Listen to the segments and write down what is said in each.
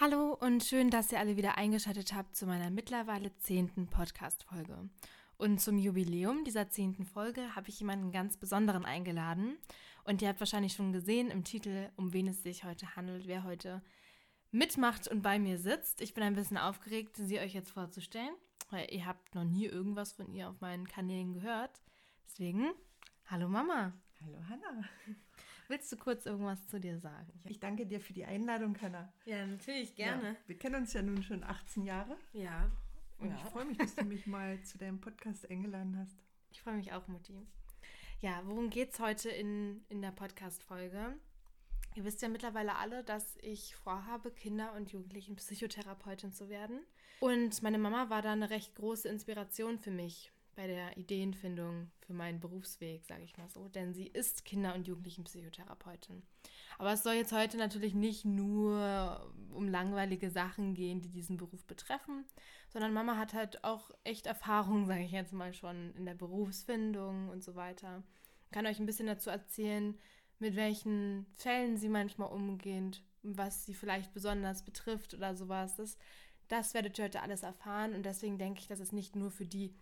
Hallo und schön, dass ihr alle wieder eingeschaltet habt zu meiner mittlerweile zehnten Podcast-Folge. Und zum Jubiläum dieser zehnten Folge habe ich jemanden ganz Besonderen eingeladen. Und ihr habt wahrscheinlich schon gesehen im Titel, um wen es sich heute handelt, wer heute mitmacht und bei mir sitzt. Ich bin ein bisschen aufgeregt, sie euch jetzt vorzustellen, weil ihr habt noch nie irgendwas von ihr auf meinen Kanälen gehört. Deswegen, hallo Mama. Hallo Hanna. Willst du kurz irgendwas zu dir sagen? Ich danke dir für die Einladung, Hanna. Ja, natürlich, gerne. Ja, wir kennen uns ja nun schon 18 Jahre. Ja. Und ja. ich freue mich, dass du mich mal zu deinem Podcast eingeladen hast. Ich freue mich auch, Mutti. Ja, worum geht es heute in, in der Podcast-Folge? Ihr wisst ja mittlerweile alle, dass ich vorhabe, Kinder- und Jugendlichen Psychotherapeutin zu werden. Und meine Mama war da eine recht große Inspiration für mich bei der Ideenfindung für meinen Berufsweg, sage ich mal so, denn sie ist Kinder- und Jugendlichenpsychotherapeutin. Aber es soll jetzt heute natürlich nicht nur um langweilige Sachen gehen, die diesen Beruf betreffen, sondern Mama hat halt auch echt Erfahrung, sage ich jetzt mal schon, in der Berufsfindung und so weiter. Kann euch ein bisschen dazu erzählen, mit welchen Fällen sie manchmal umgeht, was sie vielleicht besonders betrifft oder sowas. Das, das werdet ihr heute alles erfahren und deswegen denke ich, dass es nicht nur für die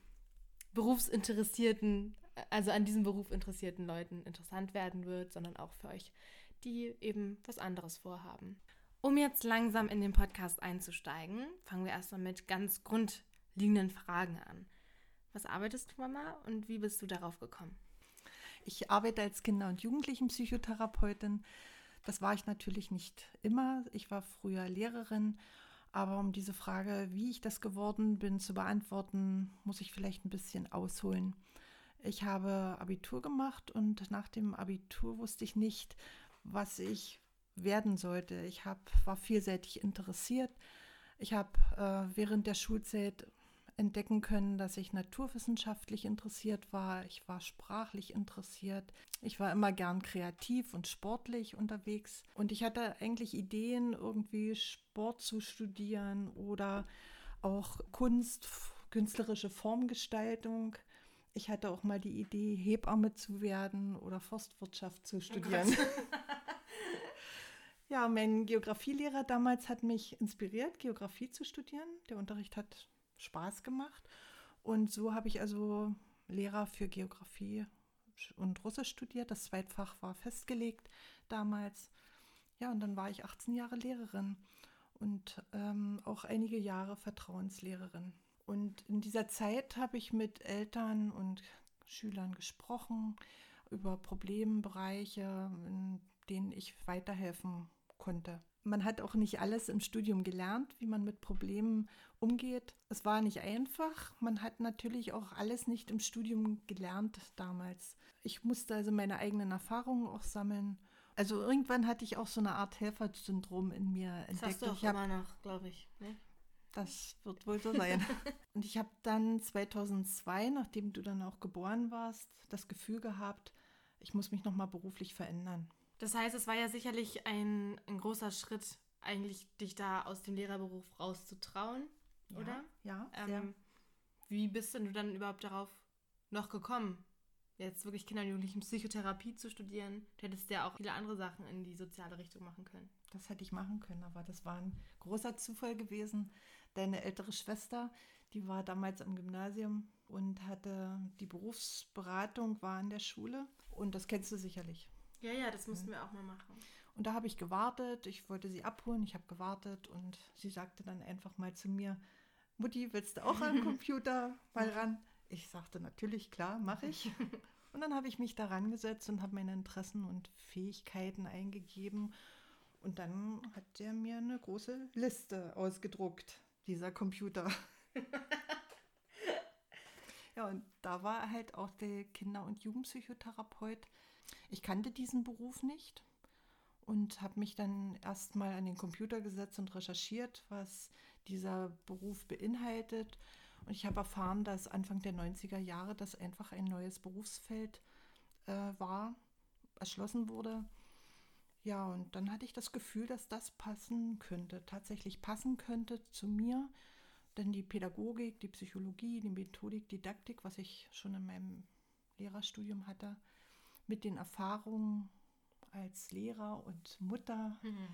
berufsinteressierten, also an diesem Beruf interessierten Leuten interessant werden wird, sondern auch für euch, die eben was anderes vorhaben. Um jetzt langsam in den Podcast einzusteigen, fangen wir erstmal mit ganz grundlegenden Fragen an. Was arbeitest du, Mama, und wie bist du darauf gekommen? Ich arbeite als Kinder- und Jugendlichenpsychotherapeutin. Das war ich natürlich nicht immer. Ich war früher Lehrerin aber um diese Frage, wie ich das geworden bin, zu beantworten, muss ich vielleicht ein bisschen ausholen. Ich habe Abitur gemacht und nach dem Abitur wusste ich nicht, was ich werden sollte. Ich hab, war vielseitig interessiert. Ich habe äh, während der Schulzeit entdecken können, dass ich naturwissenschaftlich interessiert war. Ich war sprachlich interessiert. Ich war immer gern kreativ und sportlich unterwegs. Und ich hatte eigentlich Ideen, irgendwie Sport zu studieren oder auch Kunst, künstlerische Formgestaltung. Ich hatte auch mal die Idee, Hebamme zu werden oder Forstwirtschaft zu studieren. Oh ja, mein Geografielehrer damals hat mich inspiriert, Geografie zu studieren. Der Unterricht hat Spaß gemacht. Und so habe ich also Lehrer für Geografie und Russisch studiert. Das Zweitfach war festgelegt damals. Ja, und dann war ich 18 Jahre Lehrerin und ähm, auch einige Jahre Vertrauenslehrerin. Und in dieser Zeit habe ich mit Eltern und Schülern gesprochen über Problembereiche, in denen ich weiterhelfen konnte. Man hat auch nicht alles im Studium gelernt, wie man mit Problemen umgeht. Es war nicht einfach. Man hat natürlich auch alles nicht im Studium gelernt damals. Ich musste also meine eigenen Erfahrungen auch sammeln. Also irgendwann hatte ich auch so eine Art Helfersyndrom in mir entdeckt. Das hast du auch immer noch, glaube ich. Ne? Das wird wohl so sein. Und ich habe dann 2002, nachdem du dann auch geboren warst, das Gefühl gehabt, ich muss mich nochmal beruflich verändern. Das heißt, es war ja sicherlich ein, ein großer Schritt, eigentlich dich da aus dem Lehrerberuf rauszutrauen, ja, oder? Ja. Ähm, wie bist denn du dann überhaupt darauf noch gekommen, jetzt wirklich Kinder- und Jugendlichen Psychotherapie zu studieren? Du hättest ja auch viele andere Sachen in die soziale Richtung machen können. Das hätte ich machen können, aber das war ein großer Zufall gewesen. Deine ältere Schwester, die war damals am Gymnasium und hatte die Berufsberatung, war in der Schule und das kennst du sicherlich. Ja, ja, das mussten wir auch mal machen. Und da habe ich gewartet, ich wollte sie abholen, ich habe gewartet und sie sagte dann einfach mal zu mir, Mutti, willst du auch am Computer mal ran? Ich sagte natürlich, klar, mache ich. Und dann habe ich mich daran gesetzt und habe meine Interessen und Fähigkeiten eingegeben. Und dann hat er mir eine große Liste ausgedruckt, dieser Computer. ja, und da war halt auch der Kinder- und Jugendpsychotherapeut ich kannte diesen Beruf nicht und habe mich dann erstmal an den Computer gesetzt und recherchiert, was dieser Beruf beinhaltet. Und ich habe erfahren, dass Anfang der 90er Jahre das einfach ein neues Berufsfeld äh, war, erschlossen wurde. Ja, und dann hatte ich das Gefühl, dass das passen könnte, tatsächlich passen könnte zu mir. Denn die Pädagogik, die Psychologie, die Methodik, Didaktik, was ich schon in meinem Lehrerstudium hatte, mit den Erfahrungen als Lehrer und Mutter, mhm.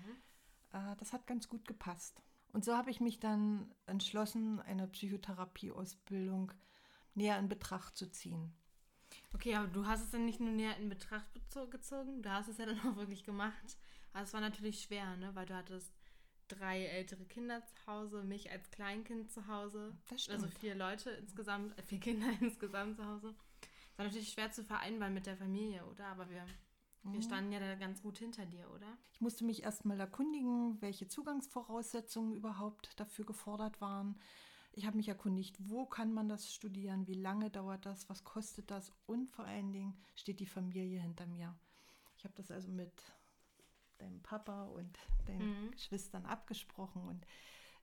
äh, das hat ganz gut gepasst. Und so habe ich mich dann entschlossen, eine Psychotherapieausbildung näher in Betracht zu ziehen. Okay, aber du hast es dann nicht nur näher in Betracht gezogen, du hast es ja dann auch wirklich gemacht. Aber es war natürlich schwer, ne? weil du hattest drei ältere Kinder zu Hause, mich als Kleinkind zu Hause. Das stimmt. Also vier Leute insgesamt, äh, vier Kinder insgesamt zu Hause. Es war natürlich schwer zu vereinbaren mit der Familie, oder? Aber wir, mhm. wir standen ja da ganz gut hinter dir, oder? Ich musste mich erstmal erkundigen, welche Zugangsvoraussetzungen überhaupt dafür gefordert waren. Ich habe mich erkundigt, wo kann man das studieren, wie lange dauert das, was kostet das und vor allen Dingen steht die Familie hinter mir. Ich habe das also mit deinem Papa und deinen mhm. Geschwistern abgesprochen und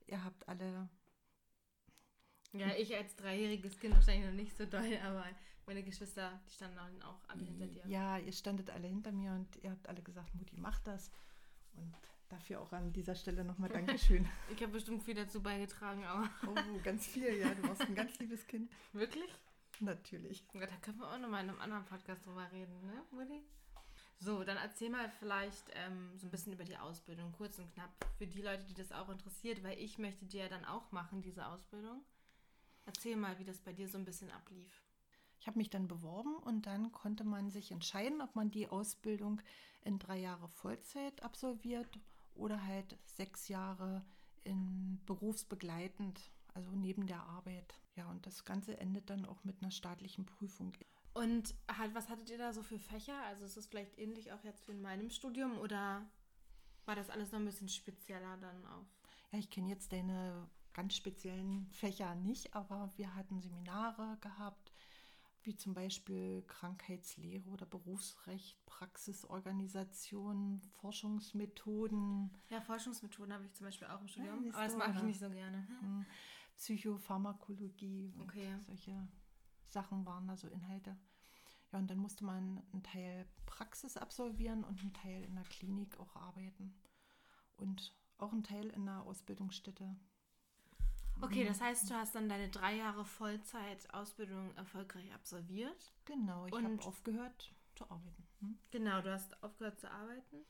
ihr habt alle. Ja, ich als dreijähriges Kind wahrscheinlich noch nicht so doll, aber meine Geschwister, die standen auch alle hinter dir. Ja, ihr standet alle hinter mir und ihr habt alle gesagt, Mutti, mach das. Und dafür auch an dieser Stelle nochmal Dankeschön. ich habe bestimmt viel dazu beigetragen, aber. oh, ganz viel, ja. Du warst ein ganz liebes Kind. Wirklich? Natürlich. Ja, da können wir auch nochmal in einem anderen Podcast drüber reden, ne, Mutti? So, dann erzähl mal vielleicht ähm, so ein bisschen über die Ausbildung, kurz und knapp, für die Leute, die das auch interessiert, weil ich möchte dir ja dann auch machen, diese Ausbildung. Erzähl mal, wie das bei dir so ein bisschen ablief. Ich habe mich dann beworben und dann konnte man sich entscheiden, ob man die Ausbildung in drei Jahre Vollzeit absolviert oder halt sechs Jahre in berufsbegleitend, also neben der Arbeit. Ja, und das Ganze endet dann auch mit einer staatlichen Prüfung. Und halt, was hattet ihr da so für Fächer? Also ist es vielleicht ähnlich auch jetzt wie in meinem Studium oder war das alles noch ein bisschen spezieller dann auf? Ja, ich kenne jetzt deine ganz speziellen Fächer nicht, aber wir hatten Seminare gehabt, wie zum Beispiel Krankheitslehre oder Berufsrecht, Praxisorganisation, Forschungsmethoden. Ja, Forschungsmethoden habe ich zum Beispiel auch im Studium, ja, aber das mag ich nicht so gerne. Hm. Psychopharmakologie okay. und solche Sachen waren da so Inhalte. Ja, und dann musste man einen Teil Praxis absolvieren und einen Teil in der Klinik auch arbeiten. Und auch einen Teil in der Ausbildungsstätte. Okay, das heißt, du hast dann deine drei Jahre Vollzeit-Ausbildung erfolgreich absolviert. Genau, ich habe aufgehört zu arbeiten. Hm? Genau, du hast aufgehört zu arbeiten.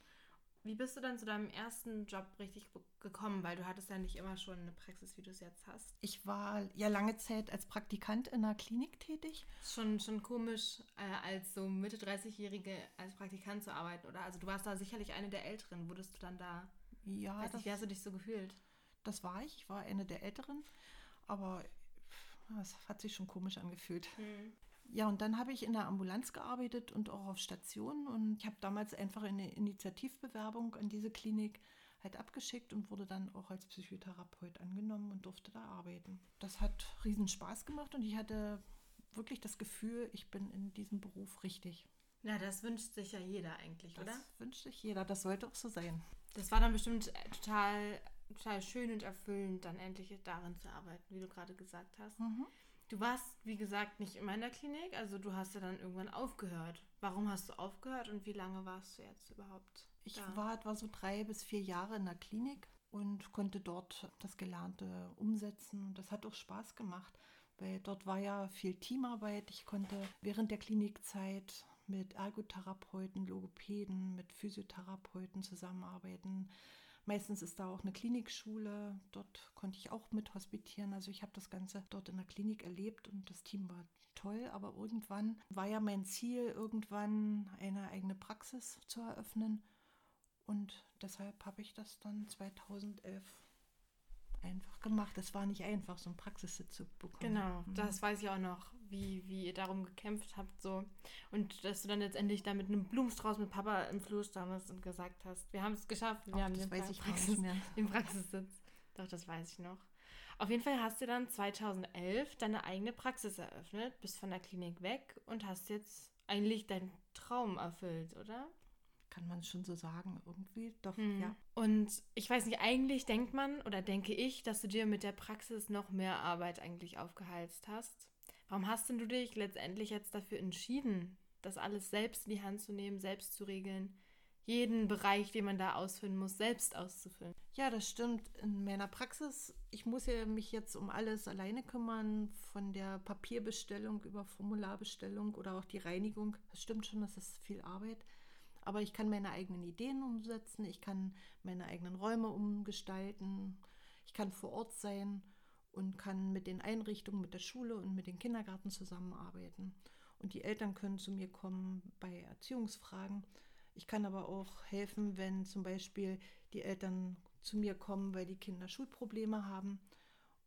Wie bist du dann zu deinem ersten Job richtig gekommen? Weil du hattest ja nicht immer schon eine Praxis, wie du es jetzt hast. Ich war ja lange Zeit als Praktikant in einer Klinik tätig. Schon, schon komisch, äh, als so Mitte 30-Jährige als Praktikant zu arbeiten, oder? Also du warst da sicherlich eine der Älteren. Wurdest du dann da... Ja. Weiß nicht, wie hast du dich so gefühlt? Das war ich. Ich war eine der Älteren. Aber es hat sich schon komisch angefühlt. Hm. Ja, und dann habe ich in der Ambulanz gearbeitet und auch auf Stationen. Und ich habe damals einfach eine Initiativbewerbung an diese Klinik halt abgeschickt und wurde dann auch als Psychotherapeut angenommen und durfte da arbeiten. Das hat riesen Spaß gemacht und ich hatte wirklich das Gefühl, ich bin in diesem Beruf richtig. Ja, das wünscht sich ja jeder eigentlich, das oder? Das wünscht sich jeder, das sollte auch so sein. Das war dann bestimmt total, total schön und erfüllend, dann endlich darin zu arbeiten, wie du gerade gesagt hast. Mhm. Du warst, wie gesagt, nicht immer in der Klinik, also du hast ja dann irgendwann aufgehört. Warum hast du aufgehört und wie lange warst du jetzt überhaupt? Ich da? war etwa so drei bis vier Jahre in der Klinik und konnte dort das Gelernte umsetzen. Und das hat auch Spaß gemacht, weil dort war ja viel Teamarbeit. Ich konnte während der Klinikzeit mit Ergotherapeuten, Logopäden, mit Physiotherapeuten zusammenarbeiten. Meistens ist da auch eine Klinikschule. Dort konnte ich auch mit hospitieren. Also ich habe das Ganze dort in der Klinik erlebt und das Team war toll. Aber irgendwann war ja mein Ziel, irgendwann eine eigene Praxis zu eröffnen. Und deshalb habe ich das dann 2011 einfach gemacht. Es war nicht einfach, so ein Praxissitz zu bekommen. Genau, mhm. das weiß ich auch noch, wie, wie ihr darum gekämpft habt. so Und dass du dann letztendlich da mit einem Blumenstrauß mit Papa im Flur standest und gesagt hast, wir haben es geschafft, wir Auch haben den, weiß ich Praxis, den Praxissitz. Doch, das weiß ich noch. Auf jeden Fall hast du dann 2011 deine eigene Praxis eröffnet, bist von der Klinik weg und hast jetzt eigentlich deinen Traum erfüllt, oder? kann man schon so sagen, irgendwie. Doch, hm. ja. Und ich weiß nicht, eigentlich denkt man oder denke ich, dass du dir mit der Praxis noch mehr Arbeit eigentlich aufgeheizt hast. Warum hast denn du dich letztendlich jetzt dafür entschieden, das alles selbst in die Hand zu nehmen, selbst zu regeln? jeden Bereich, den man da ausfüllen muss, selbst auszufüllen. Ja, das stimmt. In meiner Praxis, ich muss ja mich jetzt um alles alleine kümmern, von der Papierbestellung über Formularbestellung oder auch die Reinigung. Das stimmt schon, das ist viel Arbeit. Aber ich kann meine eigenen Ideen umsetzen, ich kann meine eigenen Räume umgestalten, ich kann vor Ort sein und kann mit den Einrichtungen, mit der Schule und mit den Kindergarten zusammenarbeiten. Und die Eltern können zu mir kommen bei Erziehungsfragen. Ich kann aber auch helfen, wenn zum Beispiel die Eltern zu mir kommen, weil die Kinder Schulprobleme haben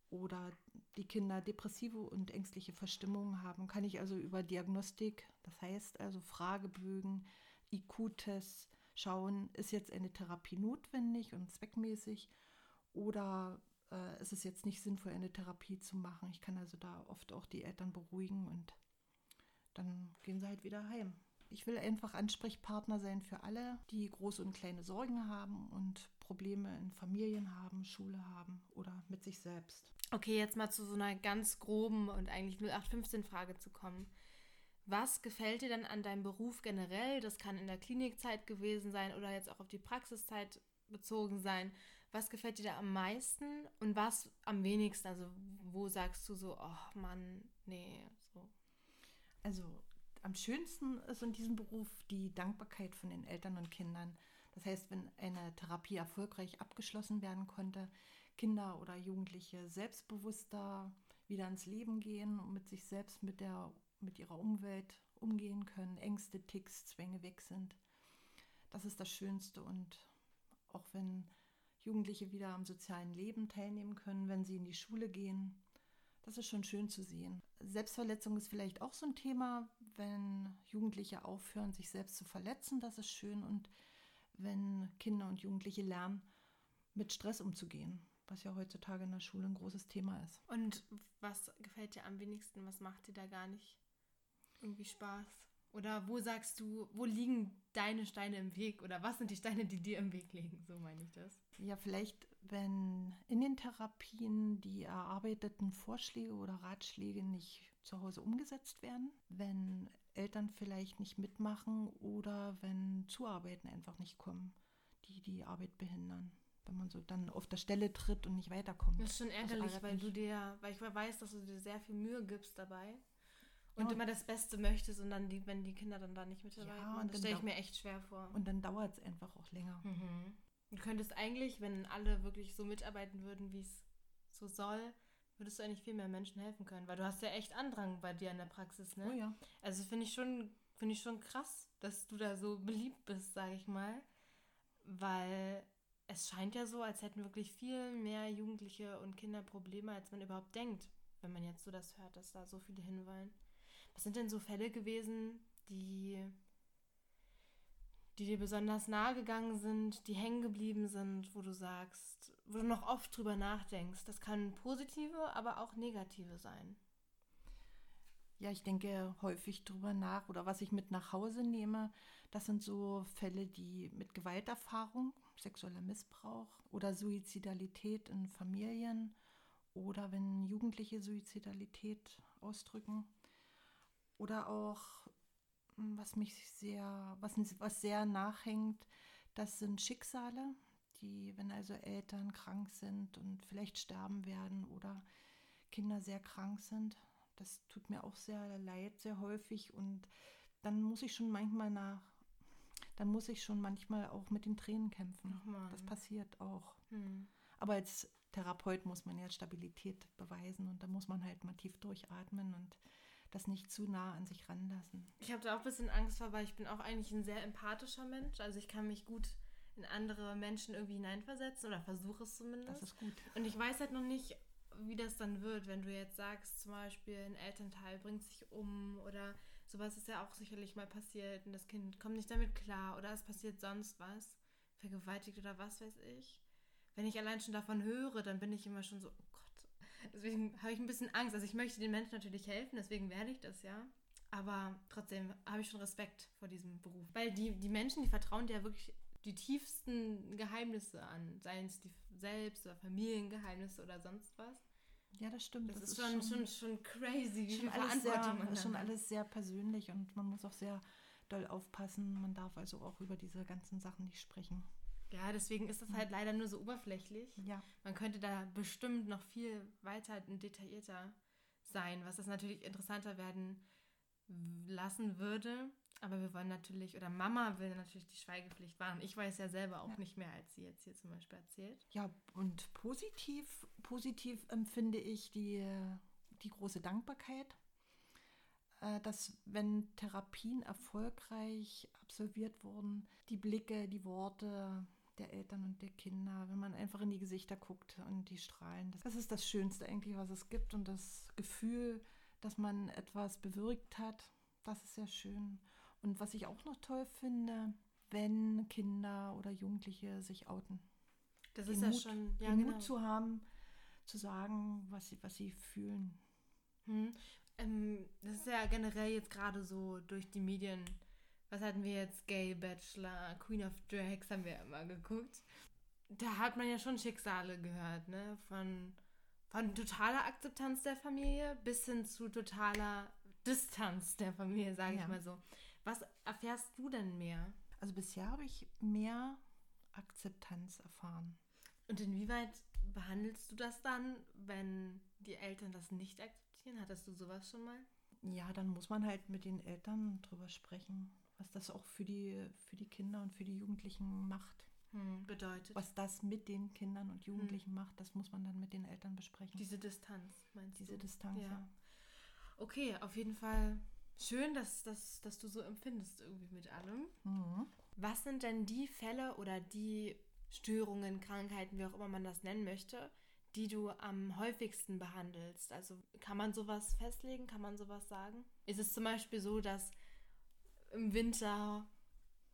oder die Kinder depressive und ängstliche Verstimmungen haben, kann ich also über Diagnostik, das heißt also Fragebögen, IQ-Tests schauen, ist jetzt eine Therapie notwendig und zweckmäßig oder äh, ist jetzt nicht sinnvoll, eine Therapie zu machen. Ich kann also da oft auch die Eltern beruhigen und dann gehen sie halt wieder heim. Ich will einfach Ansprechpartner sein für alle, die große und kleine Sorgen haben und Probleme in Familien haben, Schule haben oder mit sich selbst. Okay, jetzt mal zu so einer ganz groben und eigentlich 0815-Frage zu kommen. Was gefällt dir denn an deinem Beruf generell? Das kann in der Klinikzeit gewesen sein oder jetzt auch auf die Praxiszeit bezogen sein. Was gefällt dir da am meisten und was am wenigsten? Also wo sagst du so, oh Mann, nee, so. Also am schönsten ist in diesem Beruf die Dankbarkeit von den Eltern und Kindern. Das heißt, wenn eine Therapie erfolgreich abgeschlossen werden konnte, Kinder oder Jugendliche selbstbewusster wieder ins Leben gehen und mit sich selbst, mit, der, mit ihrer Umwelt umgehen können, Ängste, Ticks, Zwänge weg sind. Das ist das Schönste. Und auch wenn Jugendliche wieder am sozialen Leben teilnehmen können, wenn sie in die Schule gehen, das ist schon schön zu sehen. Selbstverletzung ist vielleicht auch so ein Thema, wenn Jugendliche aufhören, sich selbst zu verletzen, das ist schön. Und wenn Kinder und Jugendliche lernen, mit Stress umzugehen was ja heutzutage in der Schule ein großes Thema ist. Und was gefällt dir am wenigsten? Was macht dir da gar nicht irgendwie Spaß? Oder wo sagst du, wo liegen deine Steine im Weg? Oder was sind die Steine, die dir im Weg liegen? So meine ich das. Ja, vielleicht, wenn in den Therapien die erarbeiteten Vorschläge oder Ratschläge nicht zu Hause umgesetzt werden, wenn Eltern vielleicht nicht mitmachen oder wenn Zuarbeiten einfach nicht kommen, die die Arbeit behindern wenn man so dann auf der Stelle tritt und nicht weiterkommt. Das ist schon ärgerlich, weil du dir, weil ich weiß, dass du dir sehr viel Mühe gibst dabei und ja. immer das Beste möchtest und dann die, wenn die Kinder dann da nicht mit dabei ja, waren, das stelle ich mir echt schwer vor. Und dann dauert es einfach auch länger. Mhm. Du könntest eigentlich, wenn alle wirklich so mitarbeiten würden, wie es so soll, würdest du eigentlich viel mehr Menschen helfen können, weil du hast ja echt Andrang bei dir in der Praxis, ne? Oh ja. Also finde ich schon, finde ich schon krass, dass du da so beliebt bist, sage ich mal, weil es scheint ja so, als hätten wirklich viel mehr Jugendliche und Kinder Probleme, als man überhaupt denkt, wenn man jetzt so das hört, dass da so viele hinwollen. Was sind denn so Fälle gewesen, die, die dir besonders nahe gegangen sind, die hängen geblieben sind, wo du sagst, wo du noch oft drüber nachdenkst? Das kann positive, aber auch negative sein. Ja, ich denke häufig drüber nach oder was ich mit nach Hause nehme, das sind so Fälle, die mit Gewalterfahrung sexueller Missbrauch oder Suizidalität in Familien oder wenn Jugendliche Suizidalität ausdrücken. Oder auch, hm, was mich sehr, was, was sehr nachhängt, das sind Schicksale, die, wenn also Eltern krank sind und vielleicht sterben werden oder Kinder sehr krank sind, das tut mir auch sehr leid, sehr häufig. Und dann muss ich schon manchmal nach dann muss ich schon manchmal auch mit den Tränen kämpfen. Das passiert auch. Hm. Aber als Therapeut muss man ja Stabilität beweisen und da muss man halt mal tief durchatmen und das nicht zu nah an sich ranlassen. Ich habe da auch ein bisschen Angst vor, weil ich bin auch eigentlich ein sehr empathischer Mensch. Also ich kann mich gut in andere Menschen irgendwie hineinversetzen oder versuche es zumindest. Das ist gut. Und ich weiß halt noch nicht, wie das dann wird, wenn du jetzt sagst, zum Beispiel ein Elternteil bringt sich um oder Sowas ist ja auch sicherlich mal passiert und das Kind kommt nicht damit klar oder es passiert sonst was, vergewaltigt oder was weiß ich. Wenn ich allein schon davon höre, dann bin ich immer schon so, oh. Deswegen habe ich ein bisschen Angst. Also ich möchte den Menschen natürlich helfen, deswegen werde ich das ja. Aber trotzdem habe ich schon Respekt vor diesem Beruf. Weil die, die Menschen, die vertrauen dir ja wirklich die tiefsten Geheimnisse an, seien es die selbst oder Familiengeheimnisse oder sonst was. Ja, das stimmt. Das, das ist, schon, schon, schon crazy, wie schon alles sehr, schon alles sehr persönlich und man muss auch sehr doll aufpassen. Man darf also auch über diese ganzen Sachen nicht sprechen. Ja, deswegen ist das halt leider nur so oberflächlich. Ja. Man könnte da bestimmt noch viel weiter und detaillierter sein, was das natürlich interessanter werden lassen würde. Aber wir wollen natürlich, oder Mama will natürlich die Schweigepflicht wahren. Ich weiß ja selber auch Ja. nicht mehr, als sie jetzt hier zum Beispiel erzählt. Ja, und positiv, positiv empfinde ich die, die große Dankbarkeit, äh, dass wenn Therapien erfolgreich absolviert wurden, die Blicke, die Worte der Eltern und der Kinder, wenn man einfach in die Gesichter guckt und die strahlen, das, das ist das Schönste eigentlich, was es gibt und das Gefühl, dass man etwas bewirkt hat, das ist sehr schön. Und was ich auch noch toll finde, wenn Kinder oder Jugendliche sich outen Das den ist ja Mut, schon, ja den genau. Mut zu haben, zu sagen, was sie, was sie fühlen. Hm. Ähm, das ist ja generell jetzt gerade so durch die Medien. Was hatten wir jetzt? Gay Bachelor, Queen of Drags haben wir ja immer geguckt. Da hat man ja schon Schicksale gehört, ne? Von, von totaler Akzeptanz der Familie bis hin zu totaler Distanz der Familie, sage Ja. ich mal so. Was erfährst du denn mehr? Also bisher habe ich mehr Akzeptanz erfahren. Und inwieweit behandelst du das dann, wenn die Eltern das nicht akzeptieren? Hattest du sowas schon mal? Ja, dann muss man halt mit den Eltern drüber sprechen, was das auch für die, für die Kinder und für die Jugendlichen macht. Hm, bedeutet Was das mit den Kindern und Jugendlichen macht, das muss man dann mit den Eltern besprechen. diese Distanz, meinst Diese du? Distanz, Ja. ja. Okay, auf jeden Fall schön, dass, dass, dass du so empfindest irgendwie mit allem. Mhm. Was sind denn die Fälle oder die Störungen, Krankheiten, wie auch immer man das nennen möchte, die du am häufigsten behandelst? Also kann man sowas festlegen? Kann man sowas sagen? Ist es zum Beispiel so, dass im Winter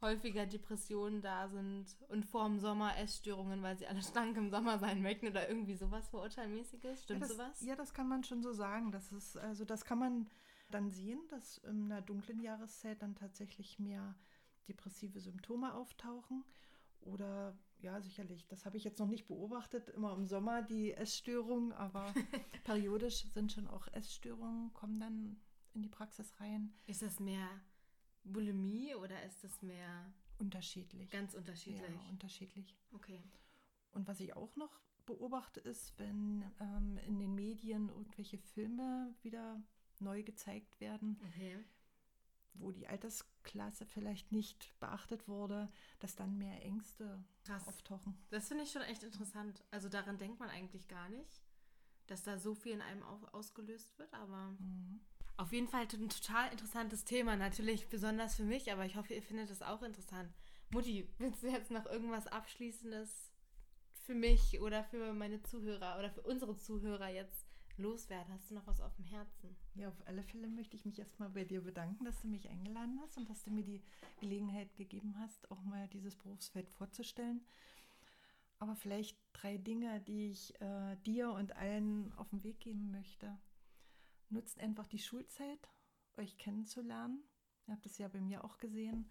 häufiger Depressionen da sind und vor dem Sommer Essstörungen, weil sie alle schlank im Sommer sein möchten oder irgendwie sowas Vorurteilmäßiges? Stimmt ja, das, sowas? Ja, das kann man schon so sagen. Das ist, also das kann man dann sehen, dass in einer dunklen Jahreszeit dann tatsächlich mehr depressive Symptome auftauchen. Oder ja, sicherlich, das habe ich jetzt noch nicht beobachtet, immer im Sommer die Essstörungen, aber periodisch sind schon auch Essstörungen, kommen dann in die Praxis rein. Ist das mehr Bulimie oder ist das mehr Unterschiedlich. ganz unterschiedlich? Ja, unterschiedlich. okay. Und was ich auch noch beobachte, ist, wenn ähm, in den Medien irgendwelche Filme wieder neu gezeigt werden, Okay. wo die Altersklasse vielleicht nicht beachtet wurde, dass dann mehr Ängste Krass. auftauchen. Das finde ich schon echt interessant. Also daran denkt man eigentlich gar nicht, dass da so viel in einem au- ausgelöst wird, aber Mhm. Auf jeden Fall ein total interessantes Thema. Natürlich besonders für mich, aber ich hoffe, ihr findet es auch interessant. Mutti, willst du jetzt noch irgendwas Abschließendes für mich oder für meine Zuhörer oder für unsere Zuhörer jetzt loswerden? Hast du noch was auf dem Herzen? Ja, auf alle Fälle möchte ich mich erstmal bei dir bedanken, dass du mich eingeladen hast und dass du mir die Gelegenheit gegeben hast, auch mal dieses Berufsfeld vorzustellen. Aber vielleicht drei Dinge, die ich äh, dir und allen auf den Weg geben möchte. Nutzt einfach die Schulzeit, euch kennenzulernen. Ihr habt es ja bei mir auch gesehen.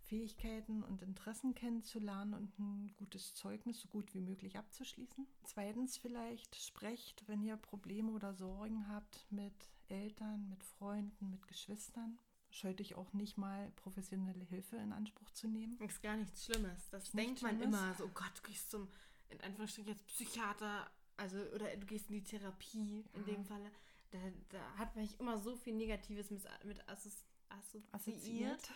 Fähigkeiten und Interessen kennenzulernen und ein gutes Zeugnis so gut wie möglich abzuschließen. Zweitens vielleicht sprecht, wenn ihr Probleme oder Sorgen habt mit Eltern, mit Freunden, mit Geschwistern. Scheut euch auch nicht mal professionelle Hilfe in Anspruch zu nehmen. Ist gar nichts Schlimmes. Das Ist denkt man Schlimmes. immer. So, oh Gott, du gehst zum, in Anführungsstrichen jetzt Psychiater, also, oder du gehst in die Therapie in Ja. dem Falle. Da, da hat man immer so viel Negatives mit, mit assozi assoziiert. Assoziiert.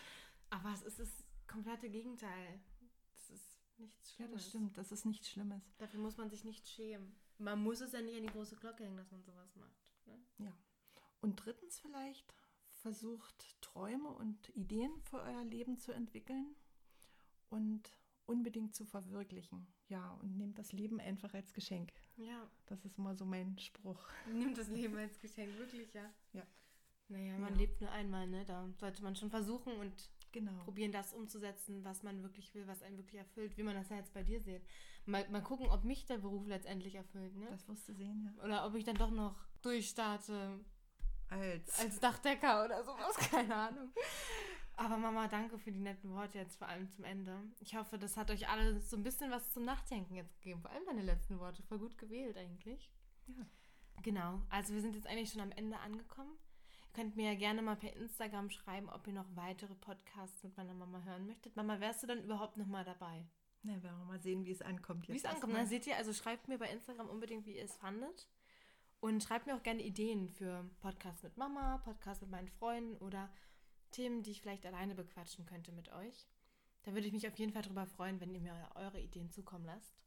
Aber es ist das komplette Gegenteil. Das ist nichts Ja, Schlimmes. das stimmt. Das ist nichts Schlimmes. Dafür muss man sich nicht schämen. Man muss es ja nicht an die große Glocke hängen, dass man sowas macht. Ne? Und drittens vielleicht versucht Träume und Ideen für euer Leben zu entwickeln und unbedingt zu verwirklichen. Ja, und nehmt das Leben einfach als Geschenk. Ja, Das ist mal so mein Spruch. nimmt das Leben als Geschenk, wirklich, ja. Ja. Naja, man Ja. lebt nur einmal, ne? Da sollte man schon versuchen und Genau. probieren, das umzusetzen, was man wirklich will, was einen wirklich erfüllt, wie man das ja jetzt bei dir sieht. Mal, mal gucken, ob mich der Beruf letztendlich erfüllt, ne? Das wirst du sehen, ja. Oder ob ich dann doch noch durchstarte Als. als Dachdecker oder sowas, keine Ahnung. Aber Mama, danke für die netten Worte jetzt vor allem zum Ende. Ich hoffe, das hat euch alle so ein bisschen was zum Nachdenken jetzt gegeben. Vor allem deine letzten Worte. Voll gut gewählt eigentlich. Ja. Genau. Also wir sind jetzt eigentlich schon am Ende angekommen. Ihr könnt mir ja gerne mal per Instagram schreiben, ob ihr noch weitere Podcasts mit meiner Mama hören möchtet. Mama, wärst du dann überhaupt noch mal dabei? Na, werden wir mal sehen, wie es ankommt. Wie es ankommt. Dann seht ihr, also schreibt mir bei Instagram unbedingt, wie ihr es fandet. Und schreibt mir auch gerne Ideen für Podcasts mit Mama, Podcasts mit meinen Freunden oder Themen, die ich vielleicht alleine bequatschen könnte mit euch. Da würde ich mich auf jeden Fall darüber freuen, wenn ihr mir eure Ideen zukommen lasst.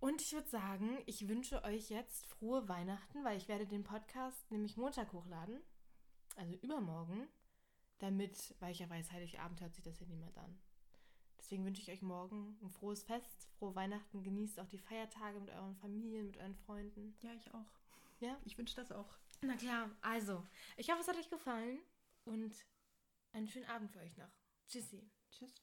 Und ich würde sagen, ich wünsche euch jetzt frohe Weihnachten, weil ich werde den Podcast nämlich Montag hochladen, also übermorgen, damit, weil ich ja weiß, Heiligabend hört sich das hier niemand an. Deswegen wünsche ich euch morgen ein frohes Fest, frohe Weihnachten, genießt auch die Feiertage mit euren Familien, mit euren Freunden. Ja, ich auch. Ja? Ich wünsche das auch. Na klar, also, ich hoffe, es hat euch gefallen und einen schönen Abend für euch noch. Tschüssi. Tschüss.